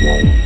Whoa.